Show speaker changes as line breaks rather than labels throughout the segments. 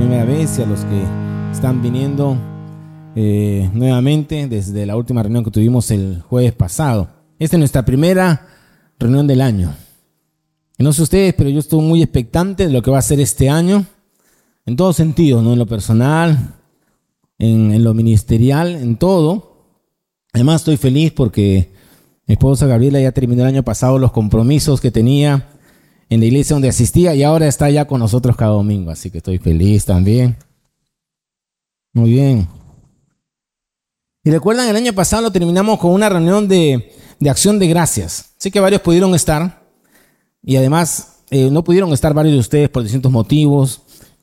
primera vez y a los que están viniendo eh, nuevamente desde la última reunión que tuvimos el jueves pasado. Esta es nuestra primera reunión del año. No sé ustedes, pero yo estoy muy expectante de lo que va a ser este año, en todo sentido, ¿no? En lo personal, en, en lo ministerial, en todo. Además estoy feliz porque mi esposa Gabriela ya terminó el año pasado los compromisos que tenía en la iglesia donde asistía y ahora está ya con nosotros cada domingo, así que estoy feliz también. Muy bien. Y recuerdan, el año pasado lo terminamos con una reunión de, acción de gracias. Sé que varios pudieron estar y además eh, no pudieron estar varios de ustedes por distintos motivos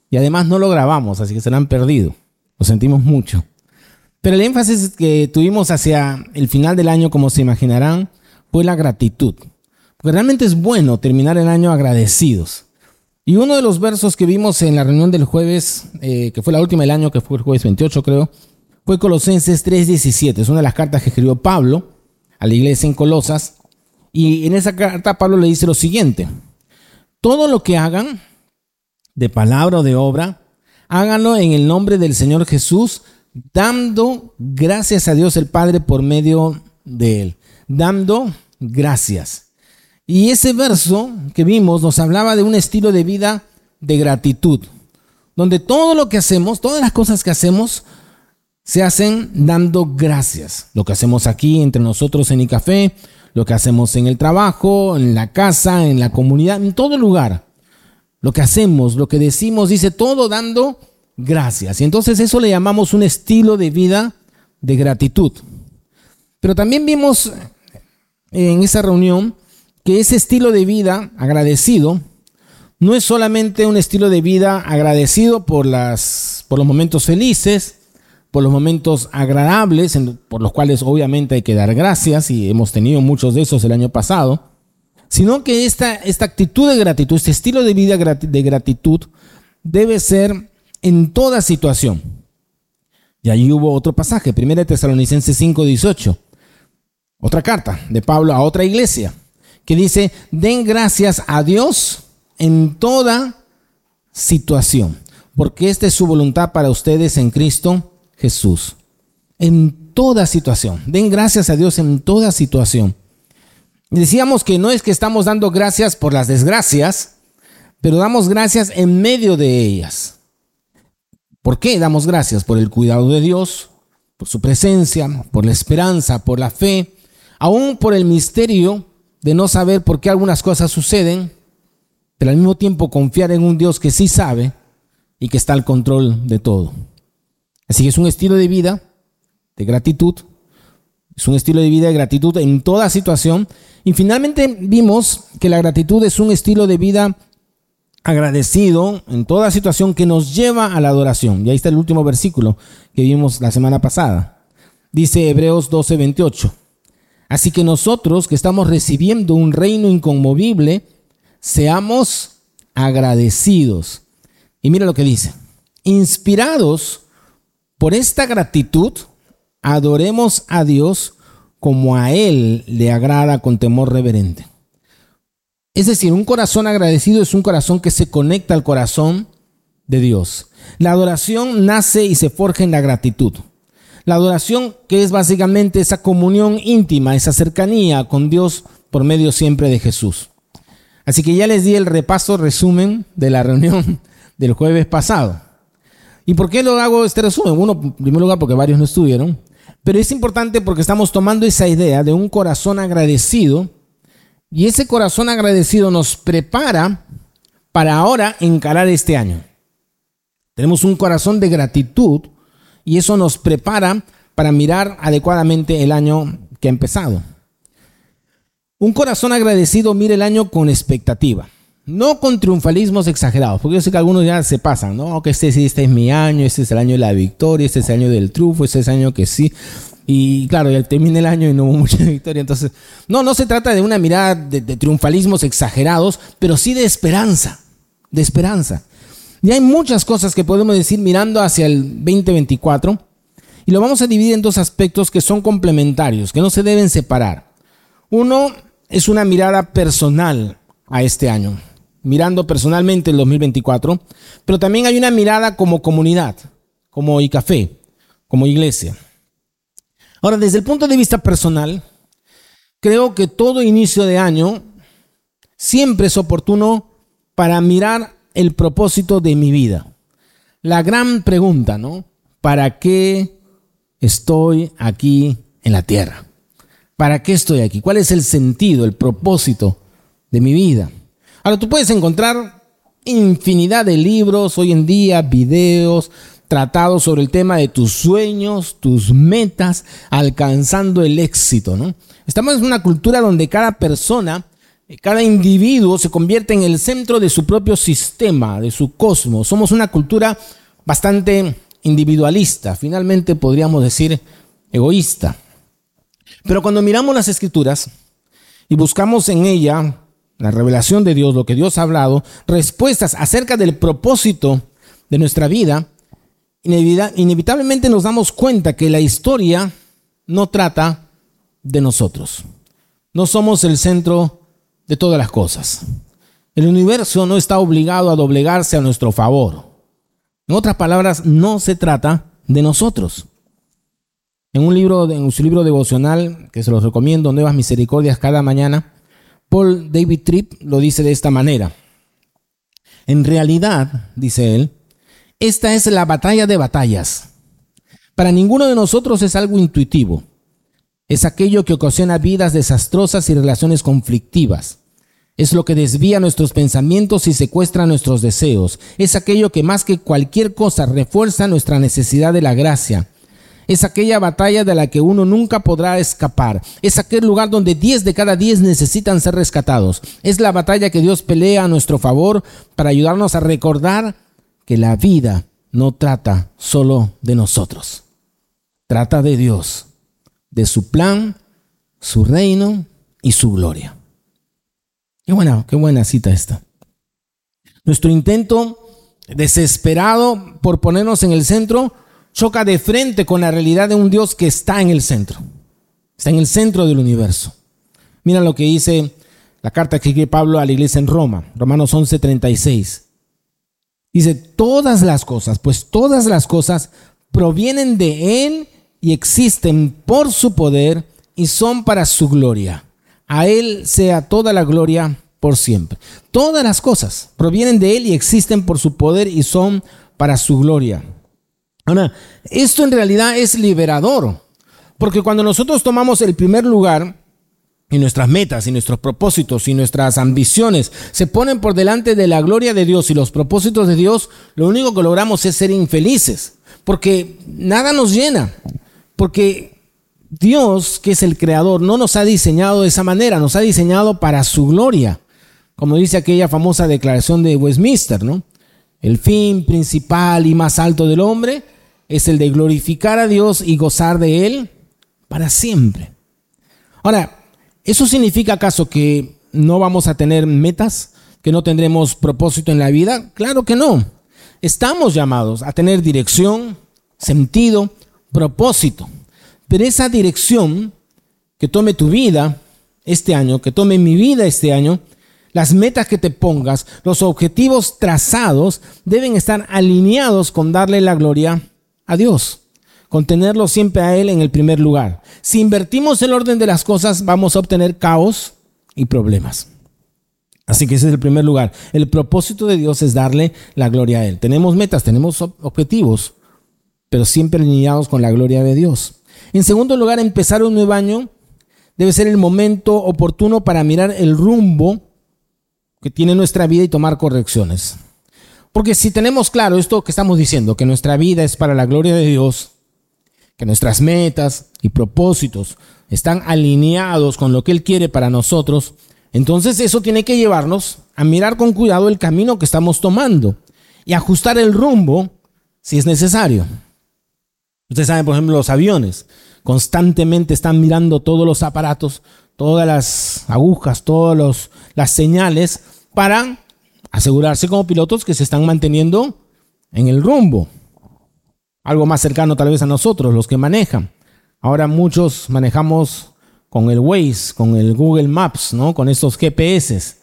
y además no lo grabamos, así que se lo han perdido. Lo sentimos mucho. Pero el énfasis que tuvimos hacia el final del año, como se imaginarán, fue la gratitud. Realmente es bueno terminar el año agradecidos. Y uno de los versos que vimos en la reunión del jueves, eh, que fue la última del año, que fue el jueves 28 creo, fue Colosenses 3:17. Es una de las cartas que escribió Pablo a la iglesia en Colosas. Y en esa carta Pablo le dice lo siguiente. Todo lo que hagan, de palabra o de obra, háganlo en el nombre del Señor Jesús, dando gracias a Dios el Padre por medio de él. Dando gracias. Y ese verso que vimos nos hablaba de un estilo de vida de gratitud, donde todo lo que hacemos, todas las cosas que hacemos, se hacen dando gracias. Lo que hacemos aquí entre nosotros en café, lo que hacemos en el trabajo, en la casa, en la comunidad, en todo lugar. Lo que hacemos, lo que decimos, dice todo dando gracias. Y entonces eso le llamamos un estilo de vida de gratitud. Pero también vimos en esa reunión que ese estilo de vida agradecido no es solamente un estilo de vida agradecido por, las, por los momentos felices, por los momentos agradables, por los cuales obviamente hay que dar gracias y hemos tenido muchos de esos el año pasado, sino que esta, esta actitud de gratitud, este estilo de vida de gratitud debe ser en toda situación. Y ahí hubo otro pasaje, 1 Tesalonicenses 5:18, otra carta de Pablo a otra iglesia que dice, den gracias a Dios en toda situación, porque esta es su voluntad para ustedes en Cristo Jesús. En toda situación, den gracias a Dios en toda situación. Decíamos que no es que estamos dando gracias por las desgracias, pero damos gracias en medio de ellas. ¿Por qué damos gracias? Por el cuidado de Dios, por su presencia, por la esperanza, por la fe, aún por el misterio de no saber por qué algunas cosas suceden, pero al mismo tiempo confiar en un Dios que sí sabe y que está al control de todo. Así que es un estilo de vida de gratitud, es un estilo de vida de gratitud en toda situación. Y finalmente vimos que la gratitud es un estilo de vida agradecido en toda situación que nos lleva a la adoración. Y ahí está el último versículo que vimos la semana pasada. Dice Hebreos 12:28. Así que nosotros que estamos recibiendo un reino inconmovible, seamos agradecidos. Y mira lo que dice. Inspirados por esta gratitud, adoremos a Dios como a Él le agrada con temor reverente. Es decir, un corazón agradecido es un corazón que se conecta al corazón de Dios. La adoración nace y se forja en la gratitud. La adoración que es básicamente esa comunión íntima, esa cercanía con Dios por medio siempre de Jesús. Así que ya les di el repaso, resumen de la reunión del jueves pasado. ¿Y por qué lo hago este resumen? Uno, en primer lugar, porque varios no estuvieron, pero es importante porque estamos tomando esa idea de un corazón agradecido y ese corazón agradecido nos prepara para ahora encarar este año. Tenemos un corazón de gratitud y eso nos prepara para mirar adecuadamente el año que ha empezado. Un corazón agradecido mira el año con expectativa, no con triunfalismos exagerados, porque yo sé que algunos ya se pasan, ¿no? Que este, este es mi año, este es el año de la victoria, este es el año del triunfo, este es el año que sí. Y claro, ya termina el año y no hubo mucha victoria. Entonces, no, no se trata de una mirada de, de triunfalismos exagerados, pero sí de esperanza, de esperanza. Y hay muchas cosas que podemos decir mirando hacia el 2024 y lo vamos a dividir en dos aspectos que son complementarios, que no se deben separar. Uno es una mirada personal a este año. mirando personalmente el 2024, pero también hay una mirada como comunidad, como café, como iglesia. Ahora, desde el punto de vista personal, creo que todo inicio de año siempre es oportuno para mirar el propósito de mi vida. La gran pregunta, ¿no? ¿Para qué estoy aquí en la tierra? ¿Para qué estoy aquí? ¿Cuál es el sentido, el propósito de mi vida? Ahora, tú puedes encontrar infinidad de libros hoy en día, videos, tratados sobre el tema de tus sueños, tus metas, alcanzando el éxito, ¿no? Estamos en una cultura donde cada persona, cada individuo se convierte en el centro de su propio sistema, de su cosmos. Somos una cultura bastante individualista, finalmente podríamos decir egoísta. Pero cuando miramos las escrituras y buscamos en ella la revelación de Dios, lo que Dios ha hablado, respuestas acerca del propósito de nuestra vida, inevitablemente nos damos cuenta que la historia no trata de nosotros. No somos el centro de todas las cosas. El universo no está obligado a doblegarse a nuestro favor. En otras palabras, no se trata de nosotros. En un libro, en su libro devocional, que se los recomiendo, Nuevas Misericordias cada mañana, Paul David Tripp lo dice de esta manera. En realidad, dice él, esta es la batalla de batallas. Para ninguno de nosotros es algo intuitivo. Es aquello que ocasiona vidas desastrosas y relaciones conflictivas. Es lo que desvía nuestros pensamientos y secuestra nuestros deseos. Es aquello que más que cualquier cosa refuerza nuestra necesidad de la gracia. Es aquella batalla de la que uno nunca podrá escapar. Es aquel lugar donde 10 de cada 10 necesitan ser rescatados. Es la batalla que Dios pelea a nuestro favor para ayudarnos a recordar que la vida no trata solo de nosotros, trata de Dios, de su plan, su reino y su gloria. Qué buena, qué buena cita esta. Nuestro intento desesperado por ponernos en el centro choca de frente con la realidad de un Dios que está en el centro, está en el centro del universo. Mira lo que dice la carta que escribe Pablo a la iglesia en Roma, Romanos 11:36. Dice, todas las cosas, pues todas las cosas provienen de Él y existen por su poder y son para su gloria. A Él sea toda la gloria por siempre. Todas las cosas provienen de Él y existen por su poder y son para su gloria. Ahora, esto en realidad es liberador, porque cuando nosotros tomamos el primer lugar, y nuestras metas y nuestros propósitos y nuestras ambiciones se ponen por delante de la gloria de Dios y los propósitos de Dios, lo único que logramos es ser infelices, porque nada nos llena, porque Dios, que es el creador, no nos ha diseñado de esa manera, nos ha diseñado para su gloria, como dice aquella famosa declaración de Westminster, ¿no? El fin principal y más alto del hombre es el de glorificar a Dios y gozar de Él para siempre. Ahora, ¿Eso significa acaso que no vamos a tener metas? ¿Que no tendremos propósito en la vida? Claro que no. Estamos llamados a tener dirección, sentido, propósito. Pero esa dirección que tome tu vida este año, que tome mi vida este año, las metas que te pongas, los objetivos trazados deben estar alineados con darle la gloria a Dios con tenerlo siempre a Él en el primer lugar. Si invertimos el orden de las cosas, vamos a obtener caos y problemas. Así que ese es el primer lugar. El propósito de Dios es darle la gloria a Él. Tenemos metas, tenemos objetivos, pero siempre alineados con la gloria de Dios. En segundo lugar, empezar un nuevo año debe ser el momento oportuno para mirar el rumbo que tiene nuestra vida y tomar correcciones. Porque si tenemos claro esto que estamos diciendo, que nuestra vida es para la gloria de Dios, que nuestras metas y propósitos están alineados con lo que Él quiere para nosotros, entonces eso tiene que llevarnos a mirar con cuidado el camino que estamos tomando y ajustar el rumbo si es necesario. Ustedes saben, por ejemplo, los aviones constantemente están mirando todos los aparatos, todas las agujas, todas las señales para asegurarse como pilotos que se están manteniendo en el rumbo algo más cercano tal vez a nosotros, los que manejan. Ahora muchos manejamos con el Waze, con el Google Maps, ¿no? Con estos GPS.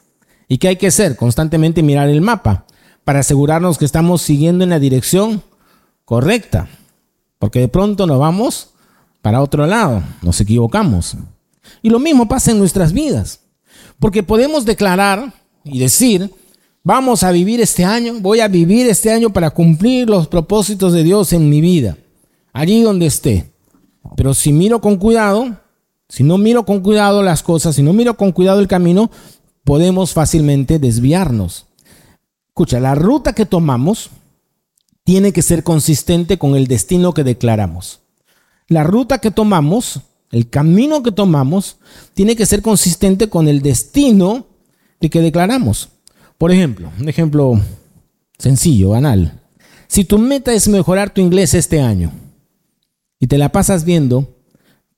¿Y qué hay que hacer? Constantemente mirar el mapa para asegurarnos que estamos siguiendo en la dirección correcta. Porque de pronto nos vamos para otro lado, nos equivocamos. Y lo mismo pasa en nuestras vidas. Porque podemos declarar y decir, vamos a vivir este año, voy a vivir este año para cumplir los propósitos de Dios en mi vida, allí donde esté. Pero si miro con cuidado, si no miro con cuidado las cosas, si no miro con cuidado el camino, podemos fácilmente desviarnos. Escucha, la ruta que tomamos tiene que ser consistente con el destino que declaramos. La ruta que tomamos, el camino que tomamos, tiene que ser consistente con el destino de que declaramos. Por ejemplo, un ejemplo sencillo, banal. Si tu meta es mejorar tu inglés este año y te la pasas viendo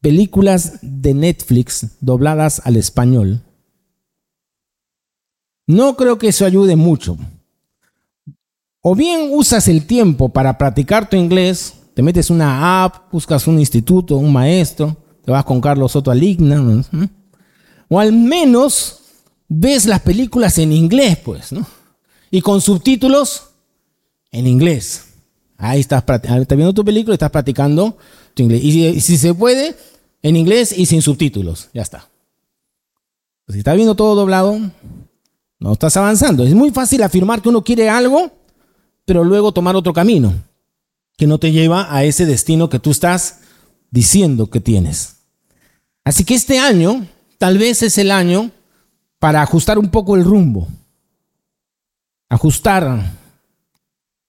películas de Netflix dobladas al español, no creo que eso ayude mucho. O bien usas el tiempo para practicar tu inglés, te metes una app, buscas un instituto, un maestro, te vas con Carlos Soto Aligna, o al menos ves las películas en inglés, pues, ¿no? Y con subtítulos en inglés. Ahí estás, estás viendo tu película y estás practicando tu inglés. Y si, se puede, en inglés y sin subtítulos. Ya está. Si estás viendo todo doblado, no estás avanzando. Es muy fácil afirmar que uno quiere algo, pero luego tomar otro camino que no te lleva a ese destino que tú estás diciendo que tienes. Así que este año tal vez es el año para ajustar un poco el rumbo. Ajustar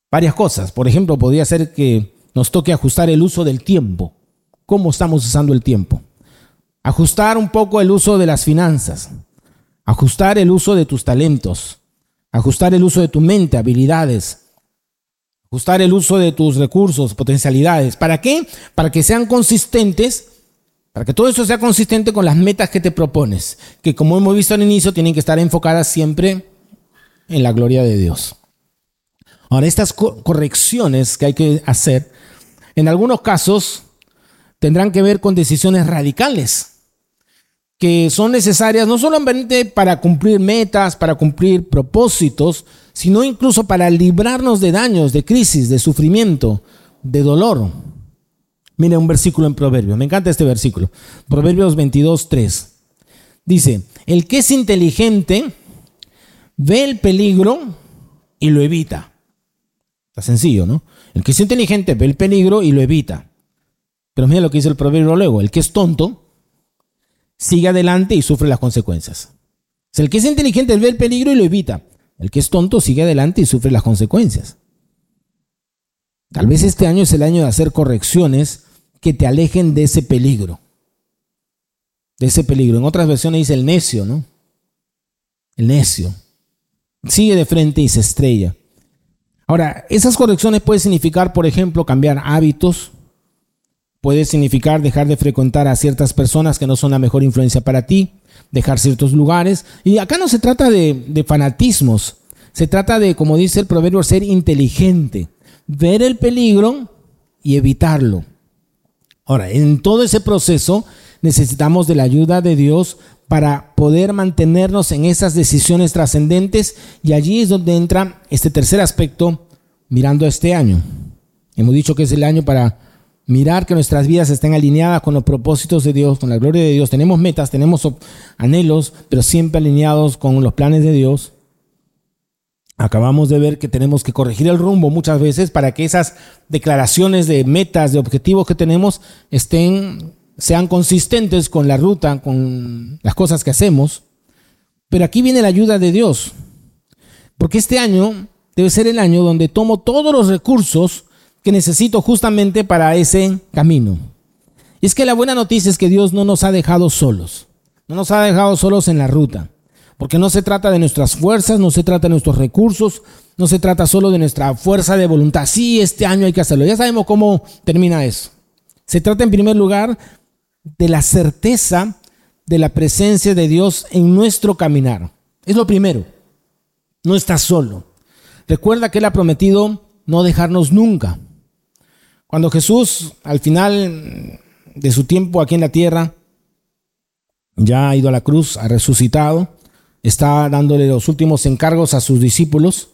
varias cosas. Por ejemplo, podría ser que nos toque ajustar el uso del tiempo. ¿Cómo estamos usando el tiempo? Ajustar un poco el uso de las finanzas. Ajustar el uso de tus talentos. Ajustar el uso de tu mente, habilidades. Ajustar el uso de tus recursos, potencialidades. ¿Para qué? Para que sean consistentes para que todo eso sea consistente con las metas que te propones, que como hemos visto al inicio, tienen que estar enfocadas siempre en la gloria de Dios. Ahora, estas correcciones que hay que hacer, en algunos casos, tendrán que ver con decisiones radicales, que son necesarias no solamente para cumplir metas, para cumplir propósitos, sino incluso para librarnos de daños, de crisis, de sufrimiento, de dolor. Mira un versículo en Proverbios. Me encanta este versículo. Proverbios 22, 3. Dice, el que es inteligente ve el peligro y lo evita. Está sencillo, ¿no? El que es inteligente ve el peligro y lo evita. Pero mira lo que dice el proverbio luego. El que es tonto sigue adelante y sufre las consecuencias. el que es inteligente ve el peligro y lo evita. El que es tonto sigue adelante y sufre las consecuencias. Tal vez este año es el año de hacer correcciones que te alejen de ese peligro. De ese peligro. En otras versiones dice el necio, ¿no? El necio. Sigue de frente y se estrella. Ahora, esas correcciones pueden significar, por ejemplo, cambiar hábitos. Puede significar dejar de frecuentar a ciertas personas que no son la mejor influencia para ti, dejar ciertos lugares. Y acá no se trata de, fanatismos, se trata de, como dice el proverbio, ser inteligente, ver el peligro y evitarlo. Ahora, en todo ese proceso necesitamos de la ayuda de Dios para poder mantenernos en esas decisiones trascendentes y allí es donde entra este tercer aspecto mirando este año. Hemos dicho que es el año para mirar que nuestras vidas estén alineadas con los propósitos de Dios, con la gloria de Dios. Tenemos metas, tenemos anhelos, pero siempre alineados con los planes de Dios. Acabamos de ver que tenemos que corregir el rumbo muchas veces para que esas declaraciones de metas, de objetivos que tenemos estén, sean consistentes con la ruta, con las cosas que hacemos. Pero aquí viene la ayuda de Dios. Porque este año debe ser el año donde tomo todos los recursos que necesito justamente para ese camino. Y es que la buena noticia es que Dios no nos ha dejado solos. No nos ha dejado solos en la ruta. Porque no se trata de nuestras fuerzas, no se trata de nuestros recursos, no se trata solo de nuestra fuerza de voluntad. Sí, este año hay que hacerlo. Ya sabemos cómo termina eso. Se trata en primer lugar de la certeza de la presencia de Dios en nuestro caminar. Es lo primero. No estás solo. Recuerda que Él ha prometido no dejarnos nunca. Cuando Jesús, al final de su tiempo aquí en la tierra, ya ha ido a la cruz, ha resucitado, está dándole los últimos encargos a sus discípulos.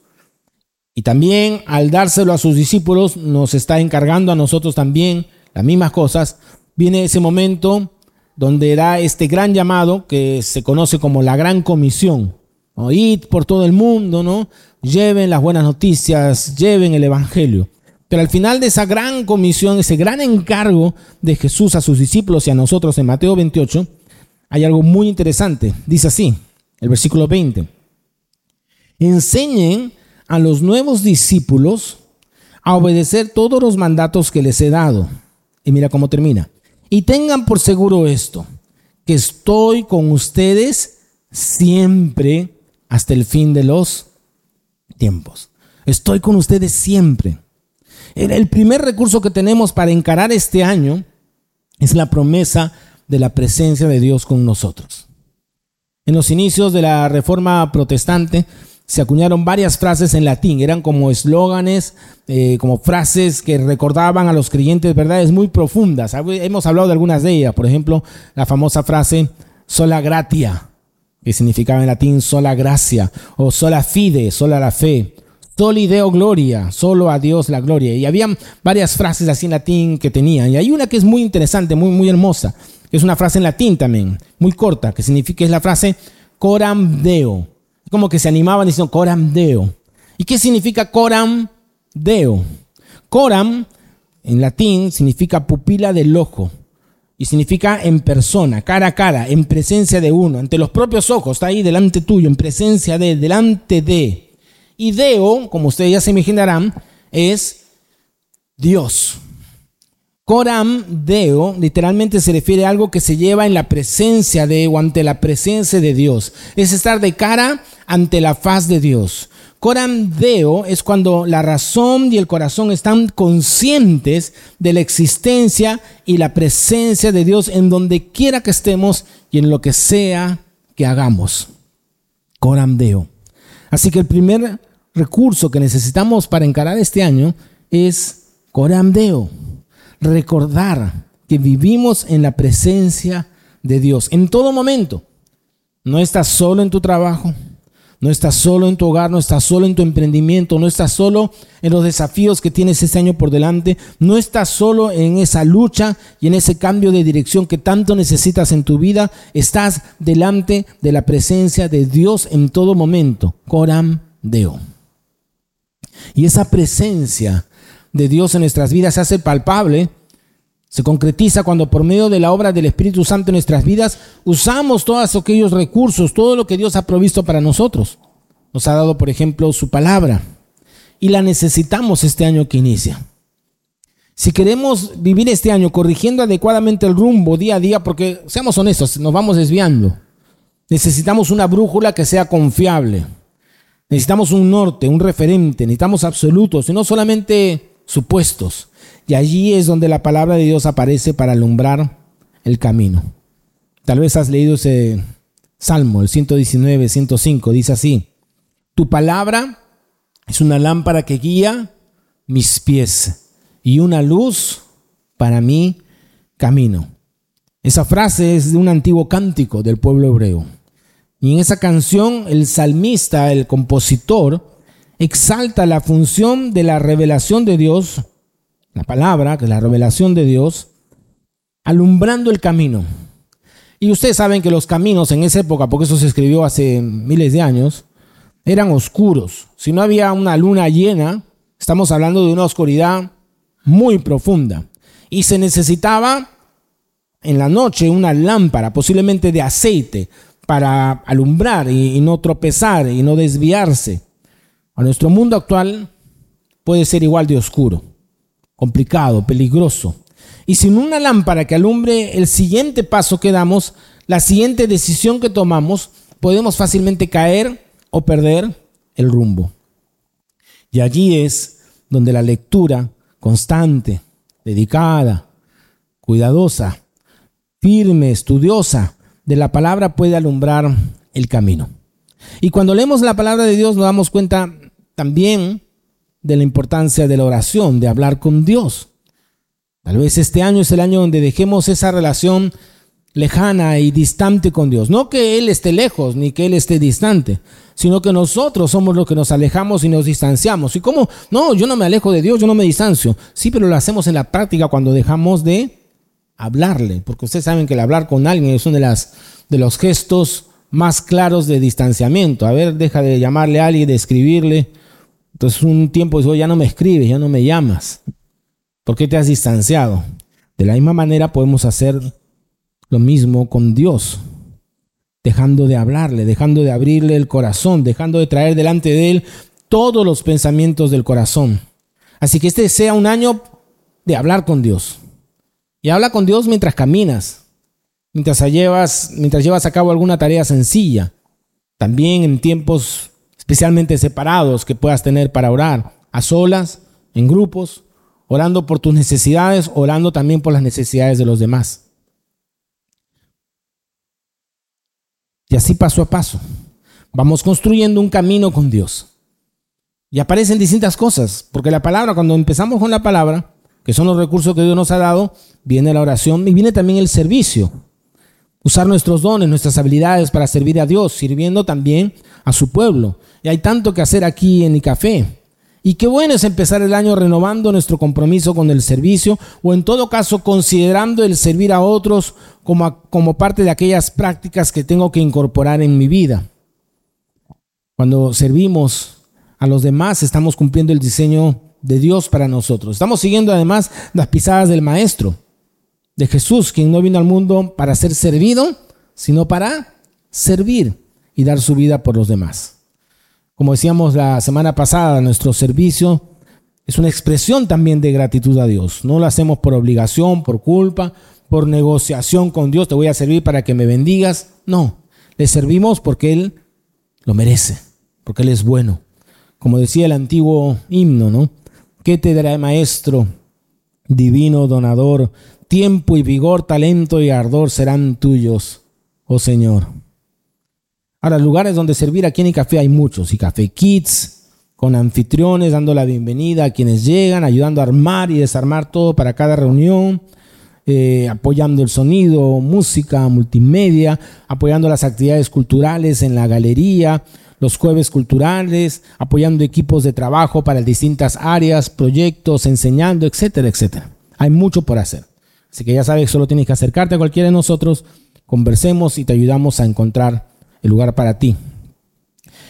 Y también al dárselo a sus discípulos, nos está encargando a nosotros también las mismas cosas. Viene ese momento donde da este gran llamado que se conoce como la gran comisión. Oíd por todo el mundo, ¿no? Lleven las buenas noticias, lleven el evangelio. Pero al final de esa gran comisión, ese gran encargo de Jesús a sus discípulos y a nosotros en Mateo 28, hay algo muy interesante. Dice así, el versículo 20. Enseñen a los nuevos discípulos a obedecer todos los mandatos que les he dado. Y mira cómo termina. Y tengan por seguro esto, que estoy con ustedes siempre hasta el fin de los tiempos. Estoy con ustedes siempre. El primer recurso que tenemos para encarar este año es la promesa de la presencia de Dios con nosotros. En los inicios de la Reforma Protestante, se acuñaron varias frases en latín, eran como eslóganes, eh, como frases que recordaban a los creyentes verdades muy profundas. Hemos hablado de algunas de ellas, por ejemplo, la famosa frase sola gratia, que significaba en latín sola gracia, o sola fide, sola la fe, soli deo gloria, solo a Dios la gloria. Y había varias frases así en latín que tenían. Y hay una que es muy interesante, muy, muy hermosa, es una frase en latín también, muy corta, que significa, es la frase coram deo como que se animaban diciendo coram deo. ¿Y qué significa coram deo? Coram en latín significa pupila del ojo y significa en persona, cara a cara, en presencia de uno, ante los propios ojos, está ahí delante tuyo, en presencia de, delante de. Y deo, como ustedes ya se imaginarán, es Dios. Coram Deo literalmente se refiere a algo que se lleva en la presencia de o ante la presencia de Dios. Es estar de cara ante la faz de Dios. Coram Deo es cuando la razón y el corazón están conscientes de la existencia y la presencia de Dios en donde quiera que estemos y en lo que sea que hagamos. Coram Deo. Así que el primer recurso que necesitamos para encarar este año es Coram Deo recordar que vivimos en la presencia de Dios en todo momento. No estás solo en tu trabajo, no estás solo en tu hogar, no estás solo en tu emprendimiento, no estás solo en los desafíos que tienes este año por delante, no estás solo en esa lucha y en ese cambio de dirección que tanto necesitas en tu vida, estás delante de la presencia de Dios en todo momento. Coram Deo. Y esa presencia de Dios en nuestras vidas se hace palpable, se concretiza cuando por medio de la obra del Espíritu Santo en nuestras vidas usamos todos aquellos recursos, todo lo que Dios ha provisto para nosotros. Nos ha dado, por ejemplo, su palabra y la necesitamos este año que inicia. Si queremos vivir este año corrigiendo adecuadamente el rumbo día a día, porque seamos honestos, nos vamos desviando, necesitamos una brújula que sea confiable. Necesitamos un norte, un referente, necesitamos absolutos y no solamente supuestos. Y allí es donde la palabra de Dios aparece para alumbrar el camino. Tal vez has leído ese Salmo, el 119, 105, dice así, tu palabra es una lámpara que guía mis pies y una luz para mi camino. Esa frase es de un antiguo cántico del pueblo hebreo. Y en esa canción el salmista, el compositor, exalta la función de la revelación de Dios, la palabra, que la revelación de Dios, alumbrando el camino. Y ustedes saben que los caminos en esa época, porque eso se escribió hace miles de años, eran oscuros. Si no había una luna llena, estamos hablando de una oscuridad muy profunda. Y se necesitaba en la noche una lámpara, posiblemente de aceite, para alumbrar y, no tropezar y no desviarse. A nuestro mundo actual puede ser igual de oscuro, complicado, peligroso. Y sin una lámpara que alumbre el siguiente paso que damos, la siguiente decisión que tomamos, podemos fácilmente caer o perder el rumbo. Y allí es donde la lectura constante, dedicada, cuidadosa, firme, estudiosa de la palabra puede alumbrar el camino. Y cuando leemos la palabra de Dios nos damos cuenta también de la importancia de la oración, de hablar con Dios. Tal vez este año es el año donde dejemos esa relación lejana y distante con Dios. No que Él esté lejos ni que Él esté distante, sino que nosotros somos los que nos alejamos y nos distanciamos. ¿Y cómo? No, yo no me alejo de Dios, yo no me distancio. Sí, pero lo hacemos en la práctica cuando dejamos de hablarle, porque ustedes saben que el hablar con alguien es uno de, de los gestos más claros de distanciamiento. A ver, deja de llamarle a alguien, de escribirle. Entonces un tiempo digo, ya no me escribes, ya no me llamas. ¿Por qué te has distanciado? De la misma manera podemos hacer lo mismo con Dios, dejando de hablarle, dejando de abrirle el corazón, dejando de traer delante de Él todos los pensamientos del corazón. Así que este sea un año de hablar con Dios. Y habla con Dios mientras caminas, mientras llevas, mientras llevas a cabo alguna tarea sencilla. También en tiempos especialmente separados que puedas tener para orar, a solas, en grupos, orando por tus necesidades, orando también por las necesidades de los demás. Y así paso a paso. Vamos construyendo un camino con Dios. Y aparecen distintas cosas, porque la palabra, cuando empezamos con la palabra, que son los recursos que Dios nos ha dado, viene la oración y viene también el servicio. Usar nuestros dones, nuestras habilidades para servir a Dios, sirviendo también a su pueblo. Y hay tanto que hacer aquí en café Y qué bueno es empezar el año renovando nuestro compromiso con el servicio o en todo caso considerando el servir a otros como, como parte de aquellas prácticas que tengo que incorporar en mi vida. Cuando servimos a los demás estamos cumpliendo el diseño de Dios para nosotros. Estamos siguiendo además las pisadas del Maestro, de Jesús, quien no vino al mundo para ser servido, sino para servir y dar su vida por los demás. Como decíamos la semana pasada, nuestro servicio es una expresión también de gratitud a Dios. No lo hacemos por obligación, por culpa, por negociación con Dios, te voy a servir para que me bendigas. No, le servimos porque Él lo merece, porque Él es bueno. Como decía el antiguo himno, ¿no? ¿Qué te dará, Maestro, divino donador? Tiempo y vigor, talento y ardor serán tuyos, oh Señor. Ahora, lugares donde servir aquí en café hay muchos, y Café Kids, con anfitriones dando la bienvenida a quienes llegan, ayudando a armar y desarmar todo para cada reunión, eh, apoyando el sonido, música, multimedia, apoyando las actividades culturales en la galería, los jueves culturales, apoyando equipos de trabajo para distintas áreas, proyectos, enseñando, etcétera, etcétera. Hay mucho por hacer. Así que ya sabes, solo tienes que acercarte a cualquiera de nosotros, conversemos y te ayudamos a encontrar el lugar para ti.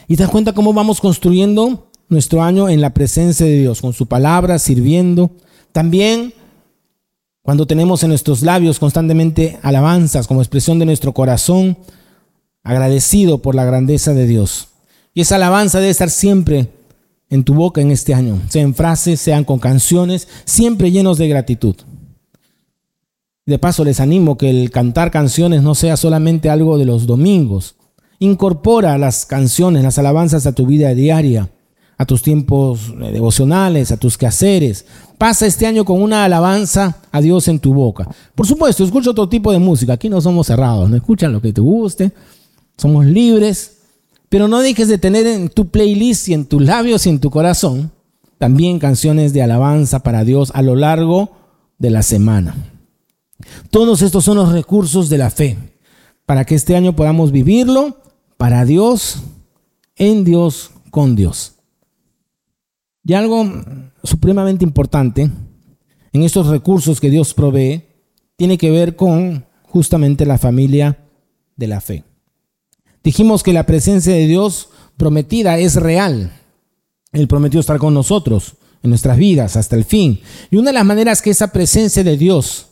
Y te das cuenta cómo vamos construyendo nuestro año en la presencia de Dios, con su palabra, sirviendo. También cuando tenemos en nuestros labios constantemente alabanzas como expresión de nuestro corazón, agradecido por la grandeza de Dios. Y esa alabanza debe estar siempre en tu boca en este año, sean frases, sean con canciones, siempre llenos de gratitud. De paso les animo que el cantar canciones no sea solamente algo de los domingos. Incorpora las canciones, las alabanzas a tu vida diaria, a tus tiempos eh, devocionales, a tus quehaceres. Pasa este año con una alabanza a Dios en tu boca. Por supuesto, escucha otro tipo de música. Aquí no somos cerrados, no escuchan lo que te guste. Somos libres. Pero no dejes de tener en tu playlist y en tus labios y en tu corazón también canciones de alabanza para Dios a lo largo de la semana. Todos estos son los recursos de la fe para que este año podamos vivirlo para Dios, en Dios, con Dios. Y algo supremamente importante en estos recursos que Dios provee tiene que ver con justamente la familia de la fe. Dijimos que la presencia de Dios prometida es real. Él prometió estar con nosotros en nuestras vidas hasta el fin. Y una de las maneras que esa presencia de Dios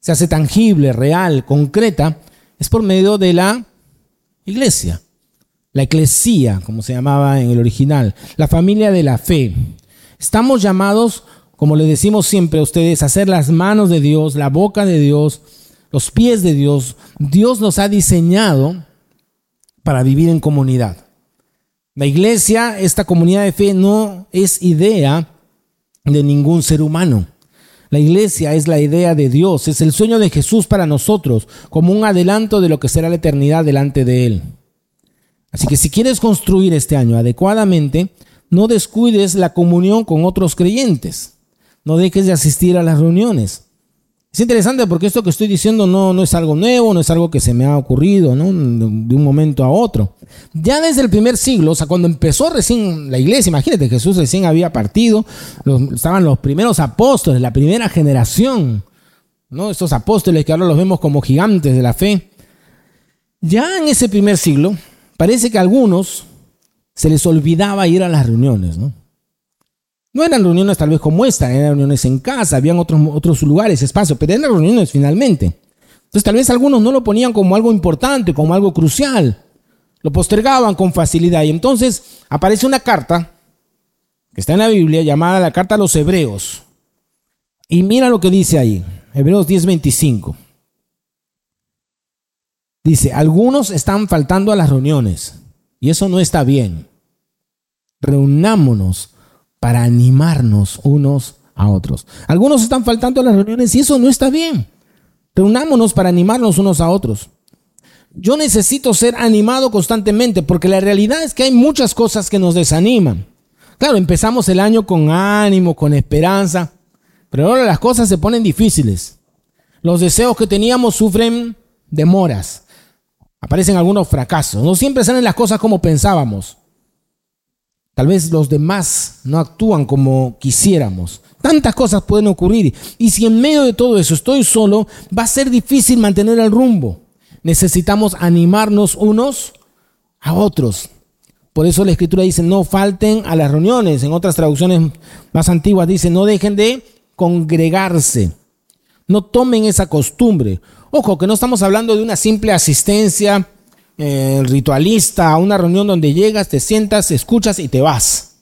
se hace tangible, real, concreta, es por medio de la iglesia. La eclesía, como se llamaba en el original, la familia de la fe. Estamos llamados, como le decimos siempre a ustedes, a ser las manos de Dios, la boca de Dios, los pies de Dios. Dios nos ha diseñado para vivir en comunidad. La iglesia, esta comunidad de fe, no es idea de ningún ser humano. La iglesia es la idea de Dios, es el sueño de Jesús para nosotros, como un adelanto de lo que será la eternidad delante de Él. Así que si quieres construir este año adecuadamente, no descuides la comunión con otros creyentes. No dejes de asistir a las reuniones. Es interesante porque esto que estoy diciendo no, no es algo nuevo, no es algo que se me ha ocurrido ¿no? de un momento a otro. Ya desde el primer siglo, o sea, cuando empezó recién la iglesia, imagínate, Jesús recién había partido, estaban los primeros apóstoles, la primera generación, ¿no? estos apóstoles que ahora los vemos como gigantes de la fe. Ya en ese primer siglo, parece que a algunos se les olvidaba ir a las reuniones, ¿no? No eran reuniones tal vez como esta, eran reuniones en casa, habían otros, otros lugares, espacios, pero eran reuniones finalmente. Entonces tal vez algunos no lo ponían como algo importante, como algo crucial. Lo postergaban con facilidad. Y entonces aparece una carta que está en la Biblia llamada la carta a los hebreos. Y mira lo que dice ahí, Hebreos 10:25. Dice, algunos están faltando a las reuniones y eso no está bien. Reunámonos para animarnos unos a otros. Algunos están faltando a las reuniones y eso no está bien. Reunámonos para animarnos unos a otros. Yo necesito ser animado constantemente porque la realidad es que hay muchas cosas que nos desaniman. Claro, empezamos el año con ánimo, con esperanza, pero ahora las cosas se ponen difíciles. Los deseos que teníamos sufren demoras. Aparecen algunos fracasos. No siempre salen las cosas como pensábamos. Tal vez los demás no actúan como quisiéramos. Tantas cosas pueden ocurrir. Y si en medio de todo eso estoy solo, va a ser difícil mantener el rumbo. Necesitamos animarnos unos a otros. Por eso la escritura dice, no falten a las reuniones. En otras traducciones más antiguas dice, no dejen de congregarse. No tomen esa costumbre. Ojo, que no estamos hablando de una simple asistencia eh, ritualista a una reunión donde llegas, te sientas, escuchas y te vas.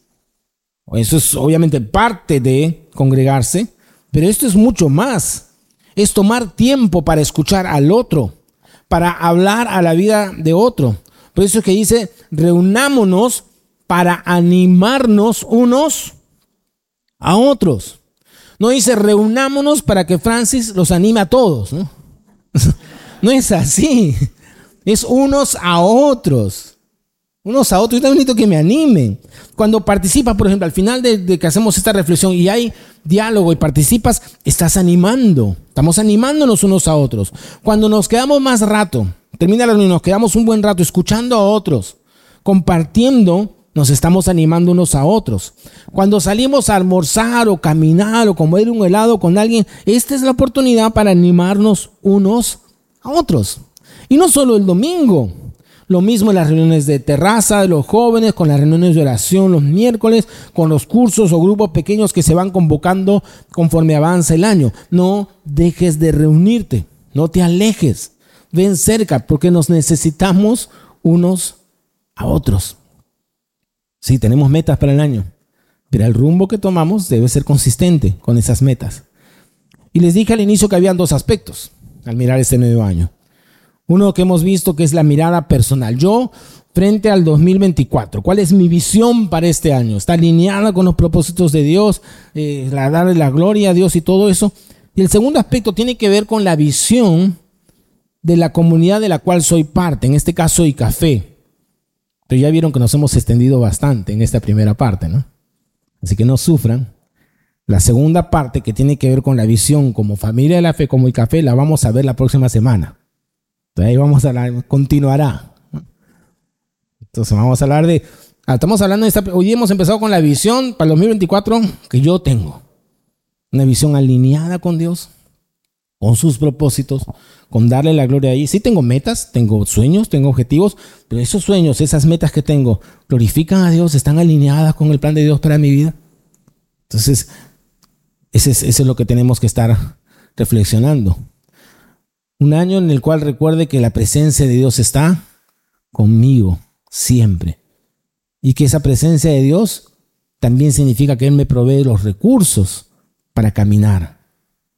Eso es obviamente parte de congregarse, pero esto es mucho más. Es tomar tiempo para escuchar al otro, para hablar a la vida de otro. Por eso es que dice, reunámonos para animarnos unos a otros. No dice, reunámonos para que Francis los anime a todos. No, no es así es unos a otros. Unos a otros. Yo también necesito que me animen. Cuando participas, por ejemplo, al final de, que hacemos esta reflexión y hay diálogo y participas, estás animando. Estamos animándonos unos a otros. Cuando nos quedamos más rato, termina la reunión, nos quedamos un buen rato escuchando a otros, compartiendo, nos estamos animando unos a otros. Cuando salimos a almorzar o caminar o comer un helado con alguien, esta es la oportunidad para animarnos unos a otros. Y no solo el domingo. Lo mismo en las reuniones de terraza de los jóvenes, con las reuniones de oración los miércoles, con los cursos o grupos pequeños que se van convocando conforme avanza el año. No dejes de reunirte, no te alejes, ven cerca porque nos necesitamos unos a otros. Sí, tenemos metas para el año, pero el rumbo que tomamos debe ser consistente con esas metas. Y les dije al inicio que habían dos aspectos al mirar este nuevo año. Uno que hemos visto que es la mirada personal. Yo frente al 2024. ¿Cuál es mi visión para este año? ¿Está alineada con los propósitos de Dios? Eh, la darle la gloria a Dios y todo eso. Y el segundo aspecto tiene que ver con la visión de la comunidad de la cual soy parte, en este caso y café. Pero ya vieron que nos hemos extendido bastante en esta primera parte, ¿no? Así que no sufran. La segunda parte que tiene que ver con la visión como familia de la fe, como y café, la vamos a ver la próxima semana ahí vamos a hablar, continuará. Entonces vamos a hablar de, ah, estamos hablando de esta, hoy hemos empezado con la visión para el 2024 que yo tengo. Una visión alineada con Dios, con sus propósitos, con darle la gloria ahí. Sí tengo metas, tengo sueños, tengo objetivos, pero esos sueños, esas metas que tengo, glorifican a Dios, están alineadas con el plan de Dios para mi vida. Entonces, ese es, eso es lo que tenemos que estar reflexionando. Un año en el cual recuerde que la presencia de Dios está conmigo siempre. Y que esa presencia de Dios también significa que Él me provee los recursos para caminar,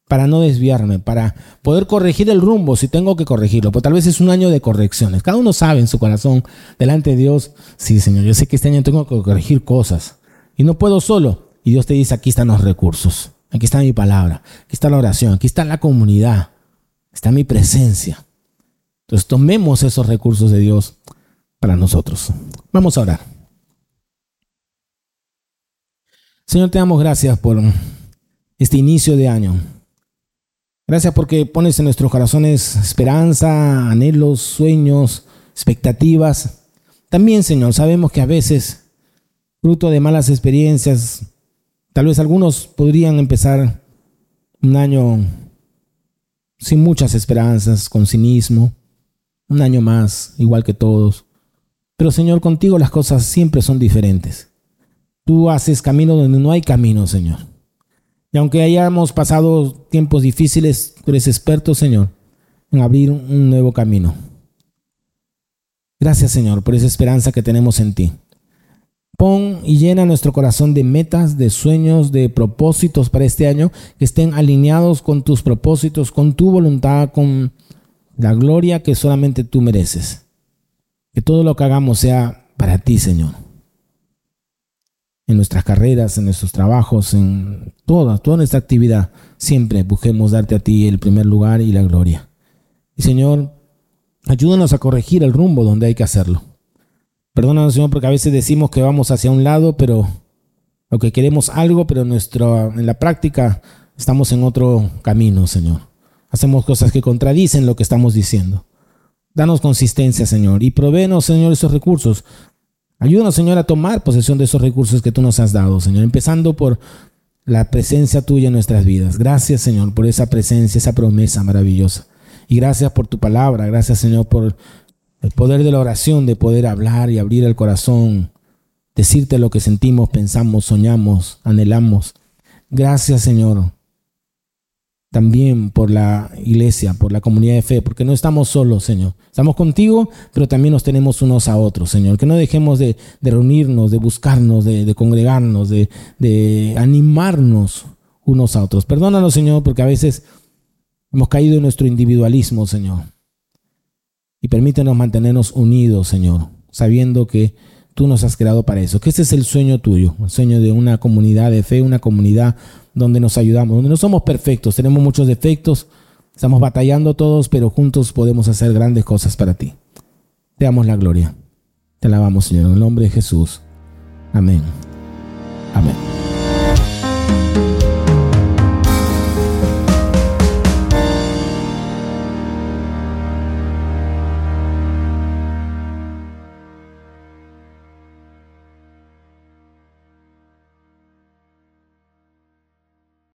para no desviarme, para poder corregir el rumbo si tengo que corregirlo. Pues tal vez es un año de correcciones. Cada uno sabe en su corazón, delante de Dios, sí Señor, yo sé que este año tengo que corregir cosas. Y no puedo solo. Y Dios te dice, aquí están los recursos. Aquí está mi palabra. Aquí está la oración. Aquí está la comunidad está mi presencia. Entonces tomemos esos recursos de Dios para nosotros. Vamos a orar. Señor, te damos gracias por este inicio de año. Gracias porque pones en nuestros corazones esperanza, anhelos, sueños, expectativas. También, Señor, sabemos que a veces, fruto de malas experiencias, tal vez algunos podrían empezar un año sin muchas esperanzas, con cinismo, un año más, igual que todos. Pero Señor, contigo las cosas siempre son diferentes. Tú haces camino donde no hay camino, Señor. Y aunque hayamos pasado tiempos difíciles, tú eres experto, Señor, en abrir un nuevo camino. Gracias, Señor, por esa esperanza que tenemos en ti. Pon y llena nuestro corazón de metas, de sueños, de propósitos para este año que estén alineados con tus propósitos, con tu voluntad, con la gloria que solamente tú mereces. Que todo lo que hagamos sea para ti, Señor. En nuestras carreras, en nuestros trabajos, en toda, toda nuestra actividad, siempre busquemos darte a ti el primer lugar y la gloria. Y Señor, ayúdanos a corregir el rumbo donde hay que hacerlo. Perdónanos, Señor, porque a veces decimos que vamos hacia un lado, pero lo que queremos algo, pero nuestro, en la práctica estamos en otro camino, Señor. Hacemos cosas que contradicen lo que estamos diciendo. Danos consistencia, Señor, y provéenos, Señor, esos recursos. Ayúdanos, Señor, a tomar posesión de esos recursos que tú nos has dado, Señor, empezando por la presencia tuya en nuestras vidas. Gracias, Señor, por esa presencia, esa promesa maravillosa. Y gracias por tu palabra. Gracias, Señor, por el poder de la oración, de poder hablar y abrir el corazón, decirte lo que sentimos, pensamos, soñamos, anhelamos. Gracias Señor. También por la iglesia, por la comunidad de fe, porque no estamos solos, Señor. Estamos contigo, pero también nos tenemos unos a otros, Señor. Que no dejemos de, reunirnos, de buscarnos, de, congregarnos, de, de animarnos unos a otros. Perdónanos, Señor, porque a veces hemos caído en nuestro individualismo, Señor. Y permítenos mantenernos unidos, Señor, sabiendo que tú nos has creado para eso, que ese es el sueño tuyo, el sueño de una comunidad de fe, una comunidad donde nos ayudamos, donde no somos perfectos, tenemos muchos defectos, estamos batallando todos, pero juntos podemos hacer grandes cosas para ti. Te damos la gloria. Te alabamos, Señor, en el nombre de Jesús. Amén. Amén.